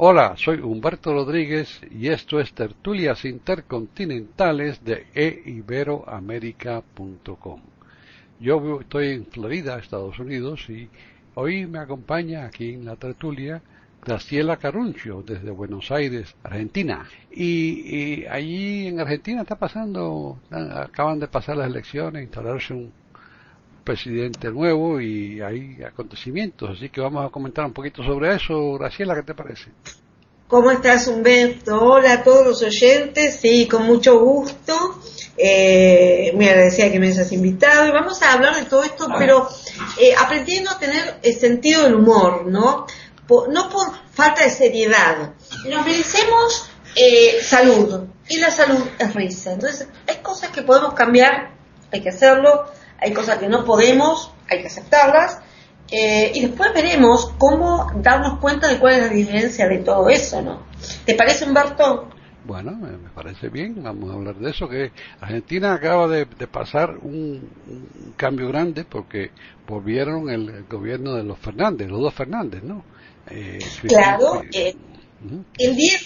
Hola, soy Humberto Rodríguez y esto es Tertulias Intercontinentales de eiberoamerica.com. Yo estoy en Florida, Estados Unidos, y hoy me acompaña aquí en la tertulia Graciela Caruncio desde Buenos Aires, Argentina. Y, allí en Argentina está pasando, acaban de pasar las elecciones, instalarse un presidente nuevo y hay acontecimientos, así que vamos a comentar un poquito sobre eso. Graciela, ¿qué te parece? ¿Cómo estás, Humberto? Hola a todos los oyentes, sí, con mucho gusto. Eh, muy agradecida que me hayas invitado y vamos a hablar de todo esto, pero eh, aprendiendo a tener el sentido del humor, ¿no? no por falta de seriedad. Nos merecemos eh, salud y la salud es risa. Entonces, hay cosas que podemos cambiar, hay que hacerlo, hay cosas que no podemos, hay que aceptarlas, eh, y después veremos cómo darnos cuenta de cuál es la diferencia de todo eso, ¿no? ¿Te parece, Humberto? Bueno, me parece bien, vamos a hablar de eso, que Argentina acaba de, pasar un, cambio grande porque volvieron el, gobierno de los Fernández, los dos Fernández, ¿no? Eh, claro, eh, el 10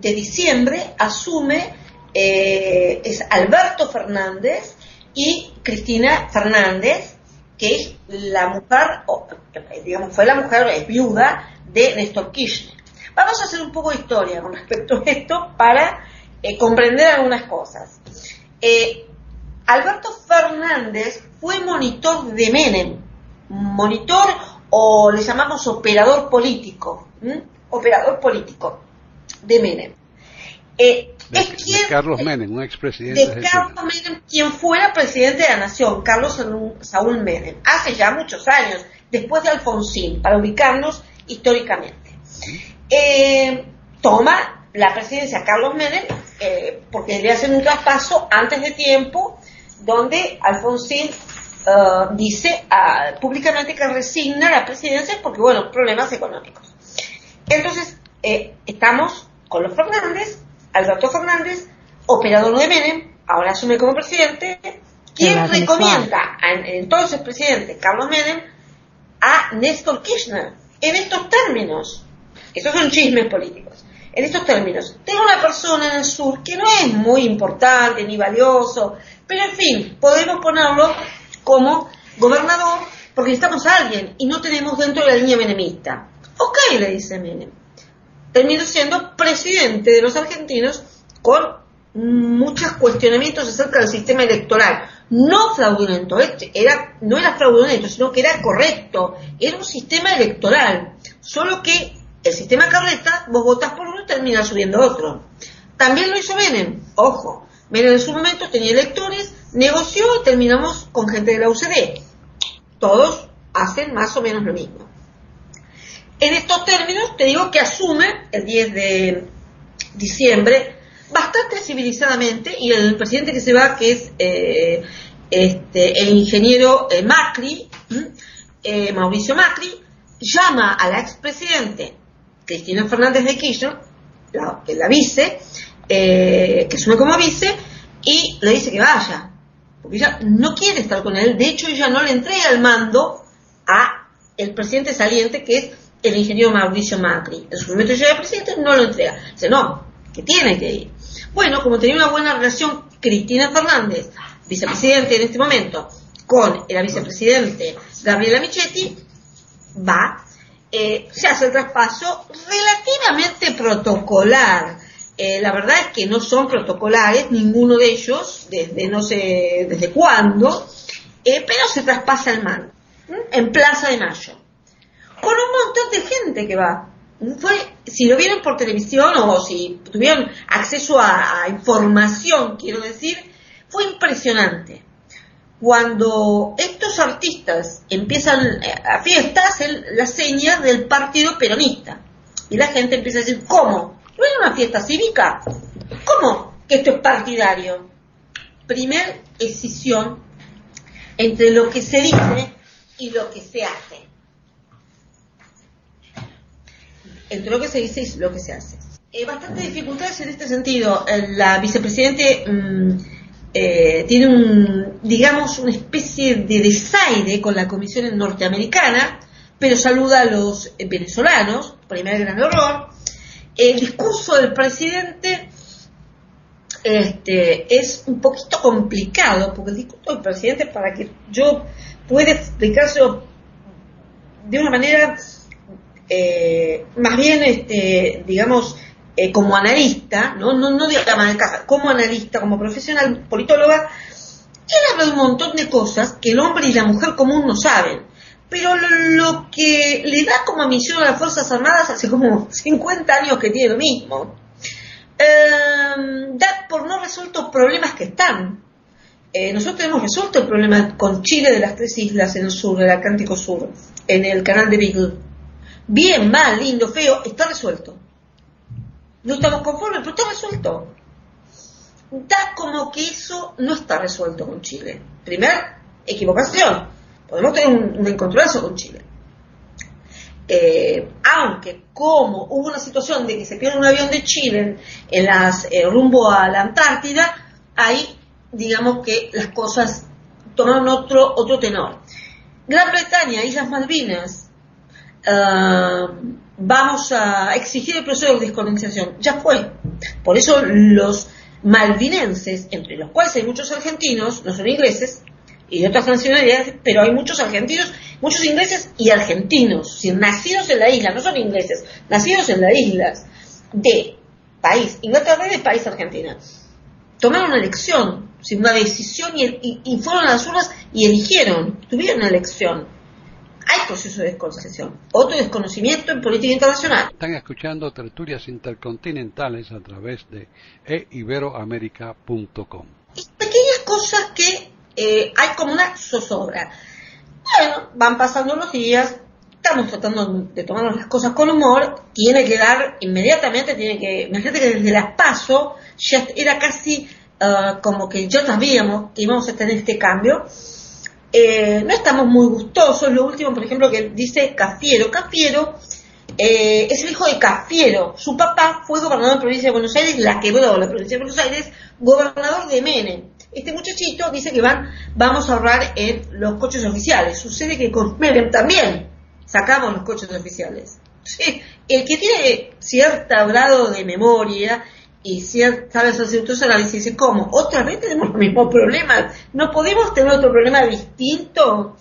de, diciembre asume es Alberto Fernández y Cristina Fernández, que es la mujer, digamos, fue la mujer es viuda de Néstor Kirchner. Vamos a hacer un poco de historia con respecto a esto para eh, comprender algunas cosas. Eh, Alberto Fernández fue monitor de Menem, monitor o le llamamos operador político, operador político de Menem. Eh, de, Carlos Menem, un expresidente. De Carlos Menem, quien fuera presidente de la nación, Carlos Saúl Menem, hace ya muchos años, después de Alfonsín, para ubicarnos históricamente. Eh, toma la presidencia Carlos Menem eh, porque le hacen un traspaso antes de tiempo, donde Alfonsín dice públicamente que resigna la presidencia porque, bueno, problemas económicos. Entonces, estamos con los Fernández Alberto Fernández, operador de Menem, ahora asume como presidente, quien recomienda al entonces presidente Carlos Menem a Néstor Kirchner en estos términos. Estos son chismes políticos. En estos términos, tengo una persona en el sur que no es muy importante ni valioso, pero en fin, podemos ponerlo como gobernador porque necesitamos a alguien y no tenemos dentro de la línea menemista. Ok, le dice Menem terminó siendo presidente de los argentinos con muchos cuestionamientos acerca del sistema electoral. No fraudulento, este era, no era fraudulento, sino que era correcto. Era un sistema electoral. Solo que el sistema carreta, vos votás por uno y terminás subiendo otro. También lo hizo Menem, ojo. Menem en su momento tenía electores, negoció y terminamos con gente de la UCD. Todos hacen más o menos lo mismo. En estos términos, te digo que asume el 10 de diciembre bastante civilizadamente y el presidente que se va, que es eh, este, el ingeniero eh, Macri, eh, Mauricio Macri, llama a la expresidente Cristina Fernández de Kirchner, la, la vice, que asume como vice, y le dice que vaya, porque ella no quiere estar con él, de hecho ella no le entrega el mando a el presidente saliente, que es el ingeniero Mauricio Macri. En su momento llega el presidente, no lo entrega. Dice, no, que tiene que ir. Bueno, como tenía una buena relación Cristina Fernández, vicepresidente en este momento, con el vicepresidente Gabriela Michetti, va, eh, se hace el traspaso relativamente protocolar. Eh, la verdad es que no son protocolares, ninguno de ellos, desde no sé desde cuándo, eh, pero se traspasa el mando en Plaza de Mayo con un montón de gente que va. Fue, si lo vieron por televisión o si tuvieron acceso a, información, quiero decir, fue impresionante. Cuando estos artistas empiezan eh, a fiestas, la seña del partido peronista. Y la gente empieza a decir, ¿cómo? ¿No es una fiesta cívica? ¿Cómo que esto es partidario? Primer decisión entre lo que se dice y lo que se hace. Entre lo que se dice y lo que se hace. Hay bastante dificultades en este sentido. La vicepresidente mm, eh, tiene un, digamos, una especie de desaire con la Comisión Norteamericana, pero saluda a los venezolanos, primer gran error. El discurso del presidente este, es un poquito complicado, porque el discurso del presidente, para que yo pueda explicárselo de una manera eh, más bien, este, digamos, eh, como analista, no, digamos como analista, como profesional, politóloga, él habla de un montón de cosas que el hombre y la mujer común no saben. Pero lo, que le da como misión a las Fuerzas Armadas hace como 50 años que tiene lo mismo, em, da por no resueltos problemas que están. Eh, nosotros hemos resuelto el problema con Chile de las tres islas en el sur, del Atlántico Sur, en el canal de Beagle. Bien, mal, lindo, feo, está resuelto. No estamos conformes, pero está resuelto. Da como que eso no está resuelto con Chile. Primera equivocación. Podemos tener un, encontronazo con Chile. Eh, aunque como hubo una situación de que se pierde un avión de Chile en, las eh, rumbo a la Antártida, ahí digamos que las cosas tomaron otro otro tenor. Gran Bretaña, Islas Malvinas, uh, vamos a exigir el proceso de descolonización. Ya fue. Por eso los malvinenses, entre los cuales hay muchos argentinos, no son ingleses, y de otras nacionalidades, pero hay muchos argentinos, muchos ingleses y argentinos, nacidos en la isla, no son ingleses, nacidos en la isla, de país Inglaterra y de país Argentina. Tomaron una elección, una decisión y, y fueron a las urnas y eligieron, tuvieron una elección hay proceso de descolonización. Otro desconocimiento en política internacional. Están escuchando tertulias intercontinentales a través de eiberoamerica.com. Pequeñas cosas que eh, hay como una zozobra. Bueno, van pasando los días, estamos tratando de tomarnos las cosas con humor, tiene que dar inmediatamente, tiene que, imagínate que desde las paso ya era casi uh, como que ya sabíamos que íbamos a tener este cambio eh, no estamos muy gustosos. Lo último, por ejemplo, que dice Cafiero. Cafiero eh, es el hijo de Cafiero. Su papá fue gobernador de la provincia de Buenos Aires, la quebró la provincia de Buenos Aires, gobernador de Menem. Este muchachito dice que van, vamos a ahorrar en los coches oficiales. Sucede que con Menem también sacamos los coches oficiales. El que tiene cierto grado de memoria y si sabes hacer tus análisis, dice, ¿cómo? Otra vez tenemos los mismos problemas. ¿No podemos tener otro problema distinto?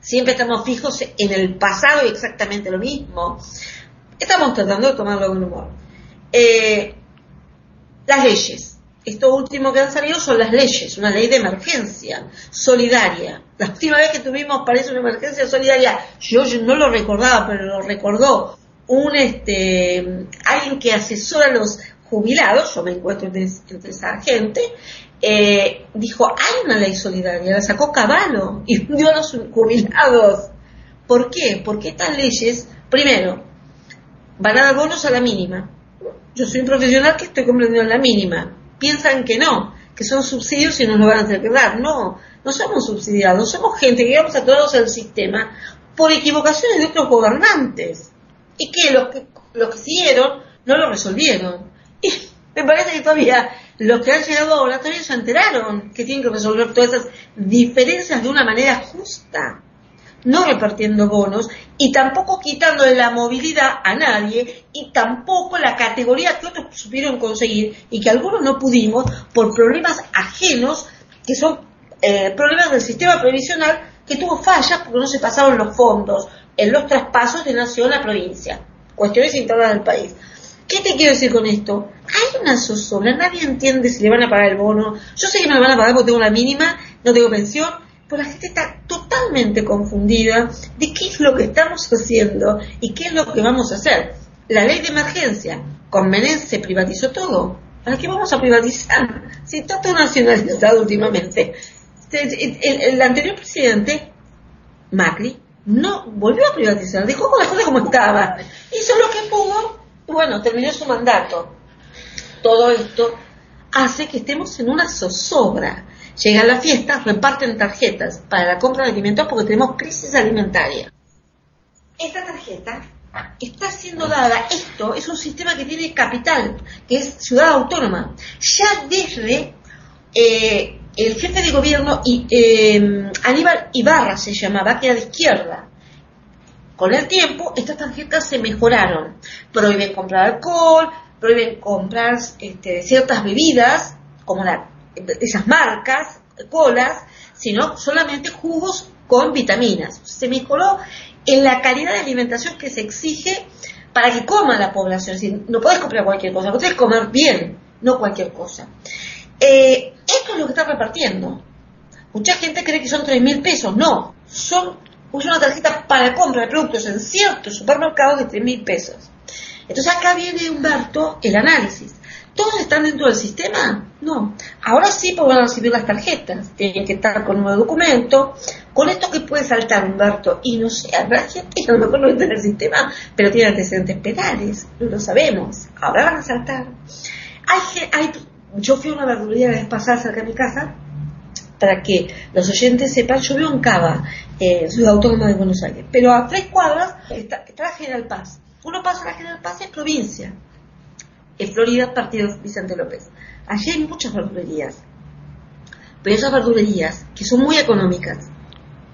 Siempre estamos fijos en el pasado y exactamente lo mismo. Estamos tratando de tomarlo con humor. Eh, las leyes. Esto último que han salido son las leyes, una ley de emergencia solidaria. La última vez que tuvimos, parece una emergencia solidaria, yo no lo recordaba, pero lo recordó un este alguien que asesora los jubilados, yo me encuentro entre, esa gente, eh, dijo, hay una ley solidaria, la sacó Caballo y dio a los jubilados. ¿Por qué? Porque estas leyes, primero, van a dar bonos a la mínima. Yo soy un profesional que estoy comprendiendo la mínima. Piensan que no, que son subsidios y nos lo van a tener que dar. No, no somos subsidiados, somos gente que a todos el sistema por equivocaciones de otros gobernantes. Y que los que, los que siguieron no lo resolvieron. Y me parece que todavía los que han llegado ahora todavía se enteraron que tienen que resolver todas esas diferencias de una manera justa, no repartiendo bonos y tampoco quitando la movilidad a nadie y tampoco la categoría que otros supieron conseguir y que algunos no pudimos por problemas ajenos que son eh, problemas del sistema previsional que tuvo fallas porque no se pasaron los fondos en los traspasos de nación a provincia, cuestiones internas del país. ¿Qué te quiero decir con esto? Hay una zozobra, nadie entiende si le van a pagar el bono. Yo sé que me lo van a pagar porque tengo la mínima, no tengo pensión, pero la gente está totalmente confundida de qué es lo que estamos haciendo y qué es lo que vamos a hacer. La ley de emergencia, con se privatizó todo. ¿Para qué vamos a privatizar? Si está todo nacionalizado últimamente. El, anterior presidente, Macri, no volvió a privatizar, dejó las cosas como estaban. Hizo lo que pudo bueno, terminó su mandato. Todo esto hace que estemos en una zozobra. Llegan las fiestas, reparten tarjetas para la compra de alimentos porque tenemos crisis alimentaria. Esta tarjeta está siendo dada, esto es un sistema que tiene capital, que es ciudad autónoma. Ya desde eh, el jefe de gobierno, eh, Aníbal Ibarra se llamaba, que era de izquierda. Con el tiempo, estas tarjetas se mejoraron. Prohíben comprar alcohol, prohíben comprar este, ciertas bebidas, como la, esas marcas, colas, sino solamente jugos con vitaminas. Se mejoró en la calidad de alimentación que se exige para que coma la población. no puedes comprar cualquier cosa, puedes comer bien, no cualquier cosa. Eh, esto es lo que está repartiendo. Mucha gente cree que son tres mil pesos. No, son una tarjeta para compra de productos en ciertos supermercados de tres mil pesos. Entonces acá viene Humberto el análisis. ¿Todos están dentro del sistema? No. Ahora sí podrán recibir las tarjetas. Tienen que estar con un nuevo documento. Con esto que puede saltar Humberto. Y no sé, habrá gente que a lo mejor no entra en el sistema, pero tiene antecedentes penales. No lo sabemos. Ahora van a saltar. Hay, hay, yo fui a una verdulería la vez pasada cerca de mi casa para que los oyentes sepan, yo vivo en Cava, eh, Ciudad Autónoma de Buenos Aires, pero a tres cuadras está, está General Paz. Uno pasa a General Paz es provincia en Florida, partido Vicente López. Allí hay muchas verdulerías, pero esas verdulerías, que son muy económicas,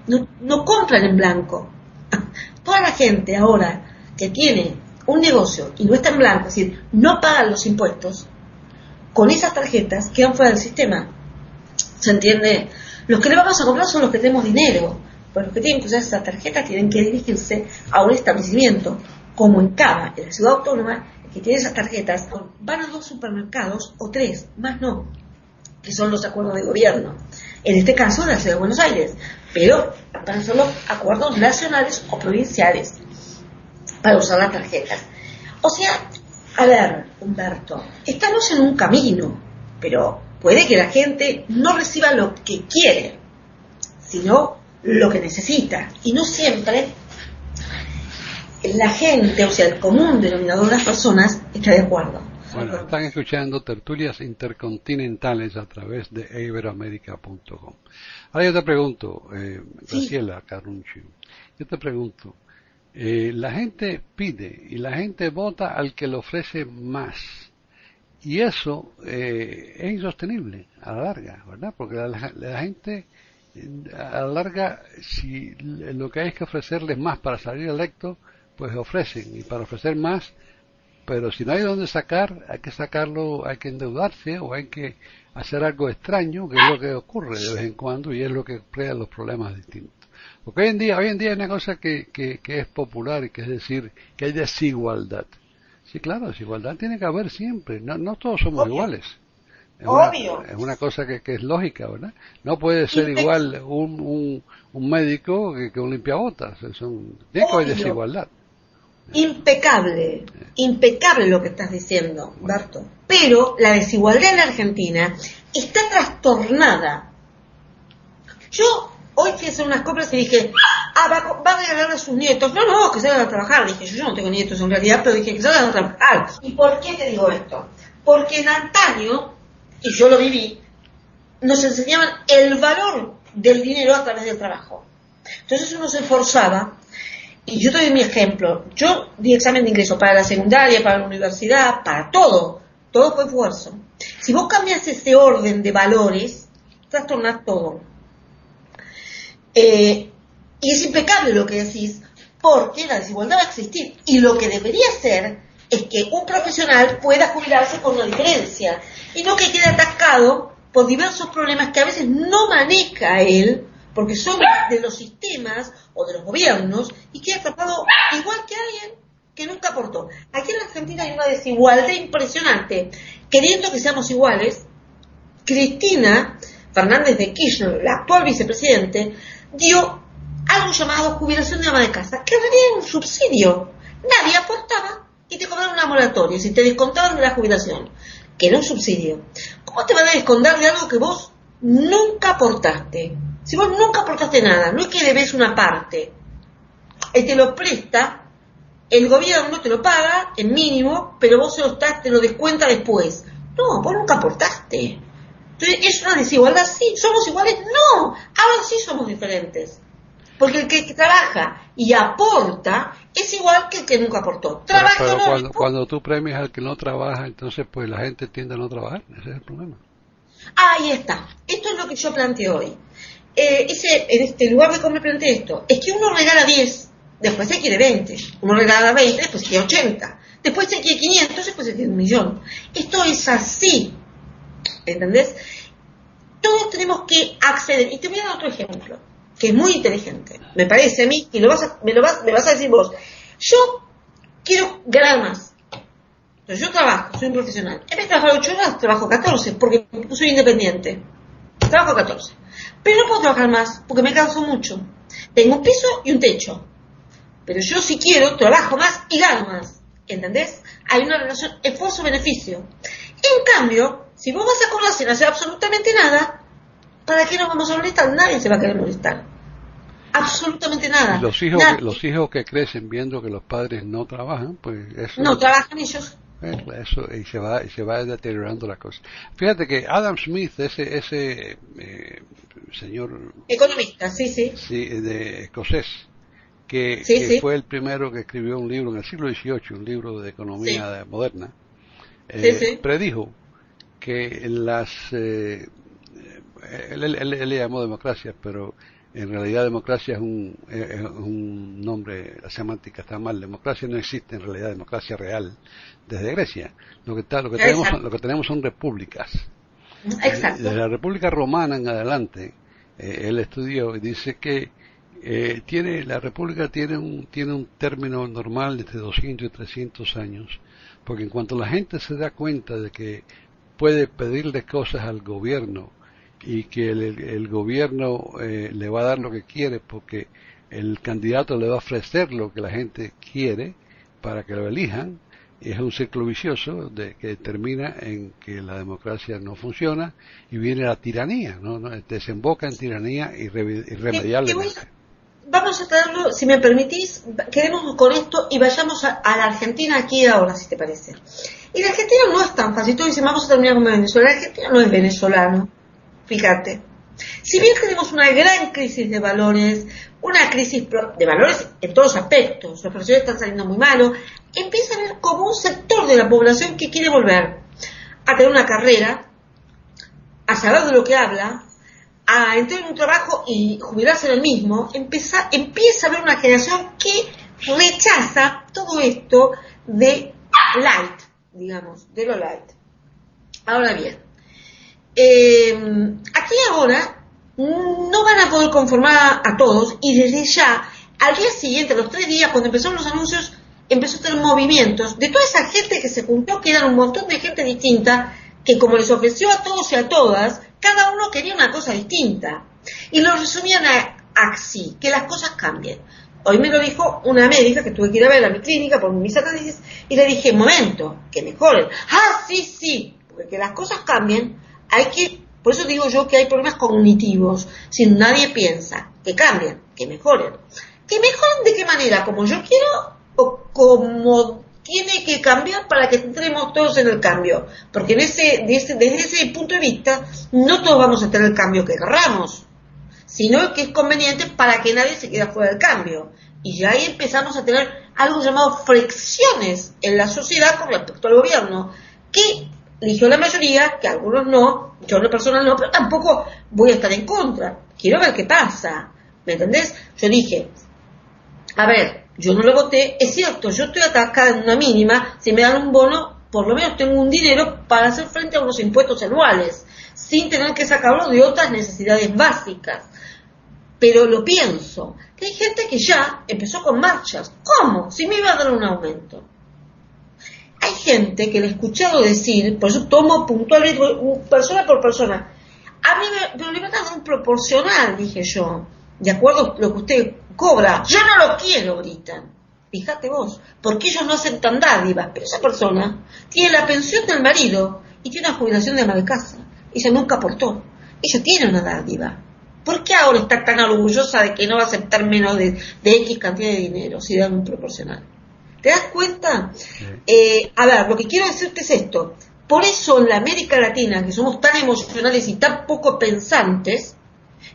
no, compran en blanco. Toda la gente ahora que tiene un negocio y no está en blanco, es decir, no pagan los impuestos, con esas tarjetas quedan fuera del sistema. ¿Se entiende? Los que le vamos a comprar son los que tenemos dinero, pero los que tienen que usar esas tarjetas tienen que dirigirse a un establecimiento, como en Cava, en la ciudad autónoma, que tiene esas tarjetas van a dos supermercados o tres, más no, que son los acuerdos de gobierno. En este caso, de la ciudad de Buenos Aires, pero van a ser los acuerdos nacionales o provinciales para usar las tarjetas. O sea, a ver, Humberto, estamos en un camino, pero puede que la gente no reciba lo que quiere, sino lo que necesita. Y no siempre la gente, o sea, el común denominador de las personas, está de acuerdo. Bueno, están escuchando tertulias intercontinentales a través de iberoamérica.com. Ahora yo te pregunto, eh, Graciela Carunchi, yo te pregunto, eh, la gente pide y la gente vota al que le ofrece más. Y eso eh, es insostenible a la larga, ¿verdad? Porque la gente a la larga, si lo que hay es que ofrecerles más para salir electo, pues ofrecen y para ofrecer más, pero si no hay dónde sacar, hay que sacarlo, hay que endeudarse o hay que hacer algo extraño, que es lo que ocurre de vez en cuando y es lo que crea los problemas distintos. Porque hoy en día, hoy en día hay una cosa que, que, es popular y que es decir que hay desigualdad. Sí, claro, desigualdad tiene que haber siempre, no, no todos somos iguales. Es Obvio. Una, es una cosa que, que, es lógica, ¿verdad? No puede ser igual un, un, un médico que, que un limpiabotas. Tiene que haber desigualdad. Impecable, impecable lo que estás diciendo, Berto. Pero la desigualdad en la Argentina está trastornada. Yo fui hacer unas compras y dije, ah, va, a regalar a sus nietos. No, no, que salgan a trabajar. Dije, yo, no tengo nietos en realidad, pero dije que salgan a trabajar. ¿Y por qué te digo esto? Porque en antaño, y yo lo viví, nos enseñaban el valor del dinero a través del trabajo. Entonces uno se esforzaba y yo te doy mi ejemplo. Yo di examen de ingreso para la secundaria, para la universidad, para todo. Todo fue esfuerzo. Si vos cambias ese orden de valores, trastornas todo. Eh, y es impecable lo que decís, porque la desigualdad va a existir. Y lo que debería ser es que un profesional pueda jubilarse con una diferencia y no que quede atascado por diversos problemas que a veces no maneja él porque son de los sistemas o de los gobiernos y que ha tratado igual que alguien que nunca aportó. Aquí en la Argentina hay una desigualdad impresionante. Queriendo que seamos iguales, Cristina Fernández de Kirchner, la actual vicepresidente, dio algo llamado jubilación de ama de casa, que era un subsidio. Nadie aportaba y te cobraron una moratoria, si te descontaban de la jubilación, que era un subsidio. ¿Cómo te van a descontar de algo que vos nunca aportaste? Si vos nunca aportaste nada, no es que debes una parte, él te lo presta el gobierno te lo paga en mínimo, pero vos se lo te lo descuenta después. No, vos nunca aportaste. Entonces, ¿es una desigualdad? Sí. ¿Somos iguales? No. Ahora sí somos diferentes. Porque el que, trabaja y aporta es igual que el que nunca aportó. Trabaja pero, cuando, cuando, tú premias al que no trabaja, entonces pues la gente tiende a no trabajar. Ese es el problema. Ahí está. Esto es lo que yo planteo hoy. Eh, ese, en este lugar de cómo me planteé esto, es que uno regala 10, después se quiere 20. Uno regala 20, después se quiere 80. Después se quiere 500, después se quiere un millón. Esto es así. ¿Entendés? Todos tenemos que acceder. Y te voy a dar otro ejemplo, que es muy inteligente. Me parece a mí, que lo vas me, lo vas, me vas a decir vos. Yo quiero ganar más. Entonces yo trabajo, soy un profesional. En vez de trabajar 8 horas, trabajo 14, porque soy independiente. Trabajo 14. Pero no puedo trabajar más, porque me canso mucho. Tengo un piso y un techo. Pero yo si quiero, trabajo más y gano más. ¿Entendés? Hay una relación esfuerzo-beneficio. En cambio, si vos vas a cobrar sin hacer absolutamente nada, ¿para qué nos vamos a molestar? Nadie se va a querer molestar. Absolutamente nada. los hijos, que, los hijos que crecen viendo que los padres no trabajan, pues eso... No trabajan ellos. Eso, y se va, y se va deteriorando la cosa. Fíjate que Adam Smith, ese, ese eh, señor... Economista, sí, sí. Sí, de escocés, que, fue el primero que escribió un libro en el siglo XVIII, un libro de economía moderna, eh, predijo que las... Eh, él, le llamó democracia, pero en realidad democracia es un, es un nombre, la semántica está mal, democracia no existe en realidad, democracia real, desde Grecia. Lo que, está, lo que, tenemos, lo que tenemos son repúblicas. Exacto. Desde la República Romana en adelante, eh, él estudió y dice que eh, tiene la República tiene un, tiene un término normal de 200 y 300 años, porque en cuanto la gente se da cuenta de que puede pedirle cosas al gobierno y que el, gobierno eh, le va a dar lo que quiere porque el candidato le va a ofrecer lo que la gente quiere para que lo elijan, y es un ciclo vicioso de que termina en que la democracia no funciona y viene la tiranía, ¿no? desemboca en tiranía irremediablemente. Vamos a traerlo, si me permitís, quedemos con esto y vayamos a, la Argentina aquí ahora, si te parece. Y la Argentina no es tan fácil, tú dices, vamos a terminar con Venezuela, la Argentina no es venezolano, fíjate. Si bien tenemos una gran crisis de valores, una crisis de valores en todos aspectos, los profesores están saliendo muy malos, empieza a ver como un sector de la población que quiere volver a tener una carrera, a saber de lo que habla, a entrar en un trabajo y jubilarse en el mismo, empieza, empieza a haber una generación que rechaza todo esto de light, digamos, de lo light. Ahora bien, eh, aquí ahora no van a poder conformar a, todos y desde ya, al día siguiente, los tres días, cuando empezaron los anuncios, empezó a tener movimientos de toda esa gente que se juntó, que eran un montón de gente distinta, que como les ofreció a todos y a todas, cada uno quería una cosa distinta. Y lo resumían así, que las cosas cambien. Hoy me lo dijo una médica que tuve que ir a ver a mi clínica por mis análisis y le dije, momento, que mejoren. Ah, sí, sí, porque que las cosas cambien, hay que por eso digo yo que hay problemas cognitivos, si nadie piensa, que cambien, que mejoren. ¿Que mejoren de qué manera? ¿Como yo quiero o como tiene que cambiar para que entremos todos en el cambio? Porque en ese, desde ese punto de vista, no todos vamos a tener el cambio que querramos, sino que es conveniente para que nadie se quede fuera del cambio. Y ya ahí empezamos a tener algo llamado fricciones en la sociedad con respecto al gobierno, que eligió la mayoría, que algunos no, yo en lo personal no, pero tampoco voy a estar en contra. Quiero ver qué pasa. ¿Me entendés? Yo dije, a ver, yo no lo voté, es cierto, yo estoy atacada en una mínima, si me dan un bono, por lo menos tengo un dinero para hacer frente a unos impuestos anuales, sin tener que sacarlo de otras necesidades básicas. Pero lo pienso, que hay gente que ya empezó con marchas. ¿Cómo? Si me iba a dar un aumento hay gente que le he escuchado decir, por eso tomo puntualmente, persona por persona, a mí me, me a dar un proporcional, dije yo, de acuerdo a lo que usted cobra, yo no lo quiero, gritan. Fíjate vos, porque ellos no aceptan dádivas, pero esa persona tiene la pensión del marido y tiene una jubilación de ama de casa. Ella nunca aportó. Ella tiene una dádiva. ¿Por qué ahora está tan orgullosa de que no va a aceptar menos de, de X cantidad de dinero si dan un proporcional? ¿Te das cuenta? Eh, a ver, lo que quiero decirte es esto. Por eso en la América Latina, que somos tan emocionales y tan poco pensantes,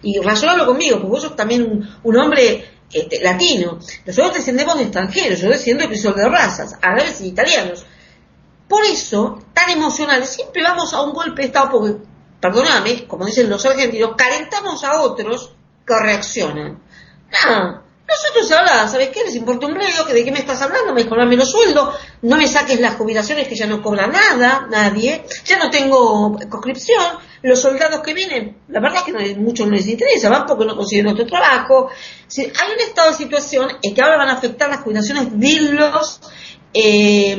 y razonalo conmigo, porque vos sos también un, hombre este, latino, nosotros descendemos de extranjeros, yo desciendo de de razas, árabes y italianos. Por eso, tan emocionales, siempre vamos a un golpe de Estado, porque, perdóname, como dicen los argentinos, calentamos a otros que reaccionan. Ah, nosotros ahora, ¿sabes qué? Les importa un bledo, que de qué me estás hablando, me mejorame los sueldos, no me saques las jubilaciones que ya no cobra nada, nadie, ya no tengo conscripción, los soldados que vienen, la verdad es que muchos no les interesa, van porque no consiguen otro trabajo. hay un estado de situación en que ahora van a afectar las jubilaciones de los, eh,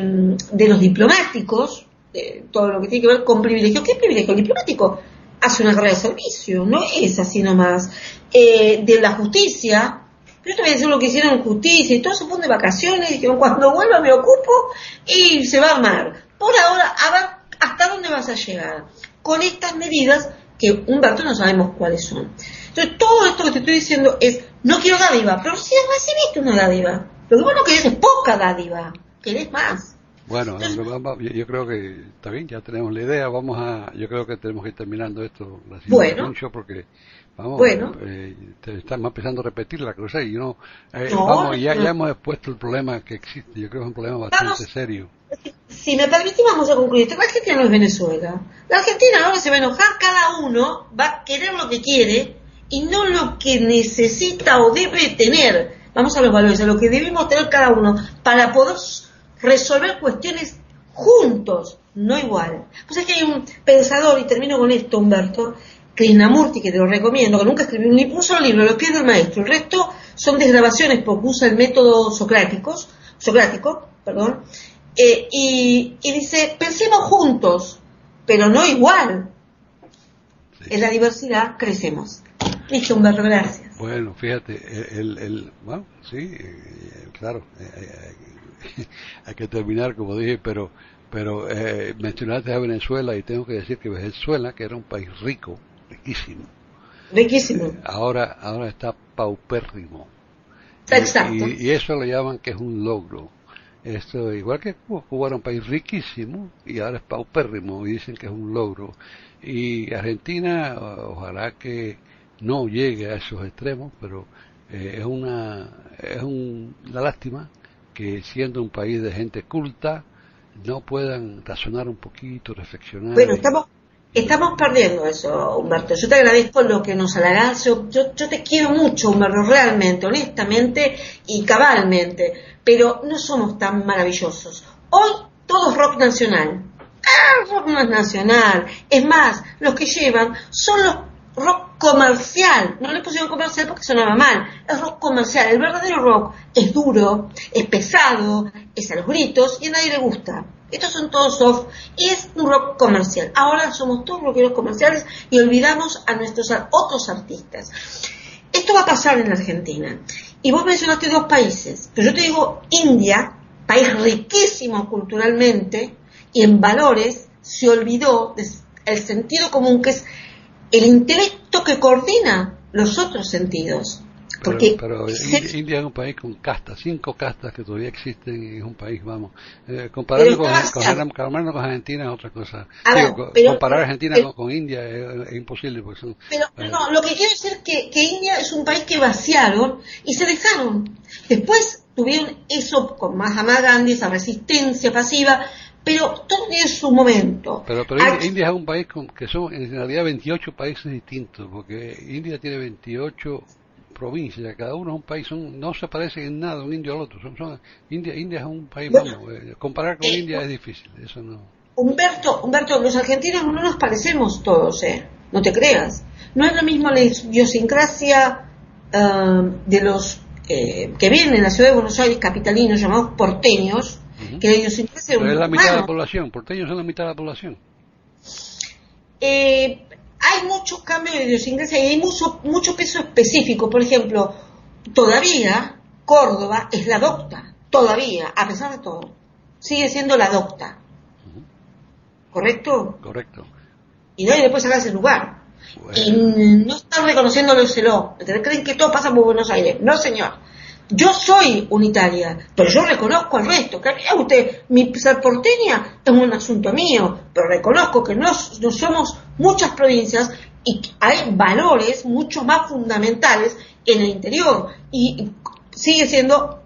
de los diplomáticos, de todo lo que tiene que ver con privilegio. ¿Qué privilegio? El diplomático hace una carrera de servicio, no es así nomás. Eh, de la justicia, yo te voy a decir lo que hicieron justicia y todo se fue de vacaciones, dijeron cuando vuelva me ocupo y se va a armar. Por ahora, a ver hasta dónde vas a llegar con estas medidas que Humberto no sabemos cuáles son. Entonces, todo esto que te estoy diciendo es, no quiero dádiva, pero si recibiste una dádiva, lo que vos no querés es poca dádiva, querés más. Bueno, yo creo que está bien, ya tenemos la idea, vamos a, yo creo que tenemos que ir terminando esto, la bueno, porque Vamos, bueno. Eh, estamos empezando a repetir la cruz y no, eh, vamos, ya, ya hemos expuesto el problema que existe, yo creo que es un problema bastante serio. Si me permitís, vamos a concluir. La Argentina no es Venezuela. La Argentina ahora se va a enojar, cada uno va a querer lo que quiere y no lo que necesita o debe tener. Vamos a los valores, a lo que debemos tener cada uno para poder resolver cuestiones juntos, no igual. Pues es que hay un pensador, y termino con esto, Humberto, Krishnamurti, que te lo recomiendo, que nunca escribió un, un solo libro, los pies del maestro. El resto son desgrabaciones porque usa el método socráticos, socrático, perdón, eh, y, dice, pensemos juntos, pero no igual. En la diversidad crecemos. Listo, Humberto, gracias. Bueno, fíjate, el, el, bueno, sí, eh, claro, eh, hay que terminar, como dije, pero pero mencionaste a Venezuela y tengo que decir que Venezuela, que era un país rico, riquísimo. Riquísimo. ahora, ahora está paupérrimo. Exacto. Y, eso le llaman que es un logro. Esto, igual que Cuba, era un país riquísimo y ahora es paupérrimo y dicen que es un logro. Y Argentina, ojalá que no llegue a esos extremos, pero eh, es una es una lástima que siendo un país de gente culta no puedan razonar un poquito, reflexionar. Bueno, estamos Estamos perdiendo eso, Humberto. Yo te agradezco lo que nos halagás. Yo, yo, te quiero mucho, Humberto, realmente, honestamente y cabalmente. Pero no somos tan maravillosos. Hoy todo es rock nacional. Ah, rock nacional. Es más, los que llevan son los rock comercial. No le pusieron comercial porque sonaba mal. Es rock comercial. El verdadero rock es duro, es pesado, es a los gritos y a nadie le gusta. Estos son todos soft y es un rock comercial. Ahora somos todos rockeros comerciales y olvidamos a nuestros otros artistas. Esto va a pasar en la Argentina. Y vos mencionaste dos países, pero yo te digo India, país riquísimo culturalmente y en valores, se olvidó del sentido común que es el intelecto que coordina los otros sentidos. Porque pero, India es un país con castas, cinco castas que todavía existen y es un país, vamos, eh, compararlo con, con, Argentina es otra cosa. comparar Argentina con, India es, imposible porque son... Pero eh, no, lo que quiero decir es que, que India es un país que vaciaron y se dejaron. Después tuvieron eso con Mahatma Gandhi, esa resistencia pasiva, pero todo tiene su momento. Pero, pero India es un país con, que son en realidad 28 países distintos, porque India tiene 28 provincias, cada uno es un país, no se parece en nada un indio al otro. Son, India, India es un país, eh, comparar con eh, India es difícil, eso no. Humberto, Humberto, los argentinos no nos parecemos todos, ¿eh? No te creas. No es lo mismo la idiosincrasia ah, de los eh, que vienen en la ciudad de Buenos Aires, capitalinos, llamados porteños, que la idiosincrasia Pero es la mitad de la población, porteños son la mitad de la población. Eh, hay muchos cambios de idiosincrasia y hay mucho, mucho peso específico. Por ejemplo, todavía Córdoba es la docta, todavía, a pesar de todo, sigue siendo la docta. ¿Correcto? Correcto. Y nadie le puede sacar ese lugar. Y no están CELO. Creen que todo pasa por Buenos Aires. No, señor. Yo soy unitaria, pero yo reconozco al resto. Que usted, mi ser porteña es un asunto mío, pero reconozco que no, no somos muchas provincias y hay valores mucho más fundamentales en el interior y sigue siendo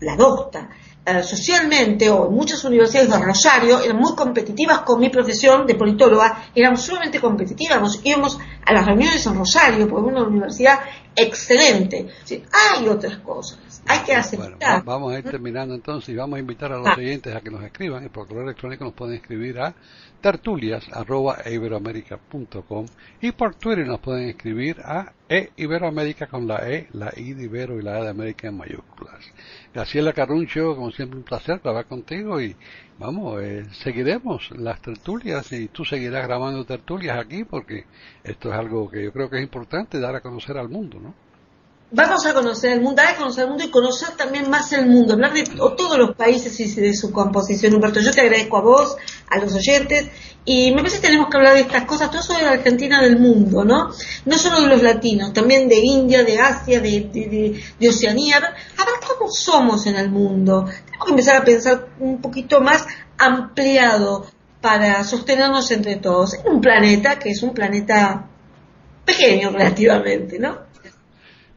la docta. Eh, socialmente o muchas universidades de Rosario eran muy competitivas con mi profesión de politóloga, éramos sumamente competitivas, íbamos a las reuniones en Rosario, porque una universidad excelente. hay otras cosas, hay que aceptar. vamos a ir terminando entonces y vamos a invitar a los ah. oyentes a que nos escriban, y por correo electrónico nos pueden escribir a tertulias.iberoamerica.com y por Twitter nos pueden escribir a e Iberoamérica con la E, la I de Ibero y la A de América en mayúsculas. Graciela Caruncho, como siempre un placer hablar contigo y vamos, eh, seguiremos las tertulias y tú seguirás grabando tertulias aquí porque esto es algo que yo creo que es importante dar a conocer al mundo, ¿no? Vamos a conocer el mundo, a conocer el mundo y conocer también más el mundo, hablar de todos los países y de su composición. Humberto, yo te agradezco a vos, a los oyentes, y me parece que tenemos que hablar de estas cosas, todo eso de la Argentina del mundo, ¿no? No solo de los latinos, también de India, de Asia, de, de, Oceanía, a ver, cómo somos en el mundo. Tenemos que empezar a pensar un poquito más ampliado para sostenernos entre todos en un planeta que es un planeta pequeño relativamente, ¿no?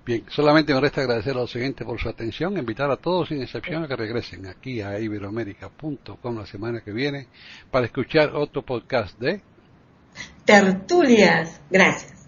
Bien, solamente me resta agradecer a los siguientes por su atención, invitar a todos sin excepción a que regresen aquí a iberoamérica.com la semana que viene para escuchar otro podcast de Tertulias. Gracias.